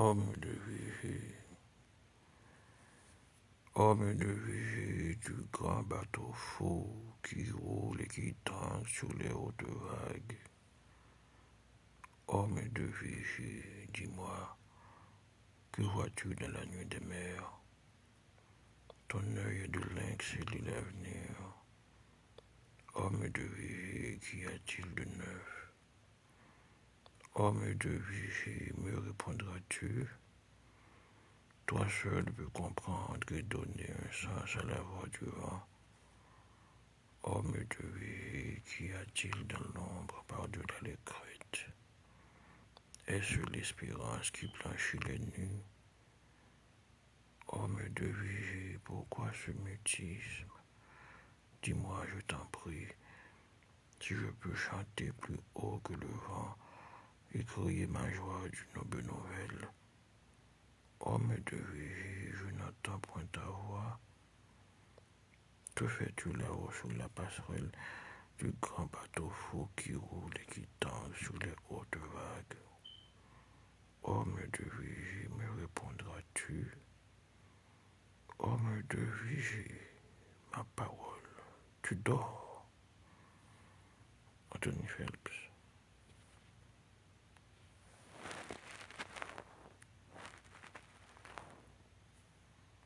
Homme de vigie, homme de vigie du grand bateau fou qui roule et qui tangue sur les hautes vagues. Homme de vigie, dis-moi, que vois-tu dans la nuit des mers? Ton œil de lynx lit l'avenir. Homme de vigie, qu'y a-t-il de neuf? Homme de vigie, me répondras-tu? Toi seul peux comprendre et donner un sens à la voix du vent. Homme de vigie, qu'y a-t-il dans l'ombre par-delà les crêtes? Est-ce l'espérance qui blanchit les nues? Homme de vigie, pourquoi ce mutisme? Dis-moi, je t'en prie, si je peux chanter plus haut que le vent et crier ma joie d'une noble nouvelle. Homme de vie, je n'entends point ta voix. Que fais-tu là-haut sur la passerelle du grand bateau fou qui roule et qui tend sur les hautes vagues? Homme de vie, me répondras-tu? Homme de vie, ma parole, tu dors? Anthony Phelps.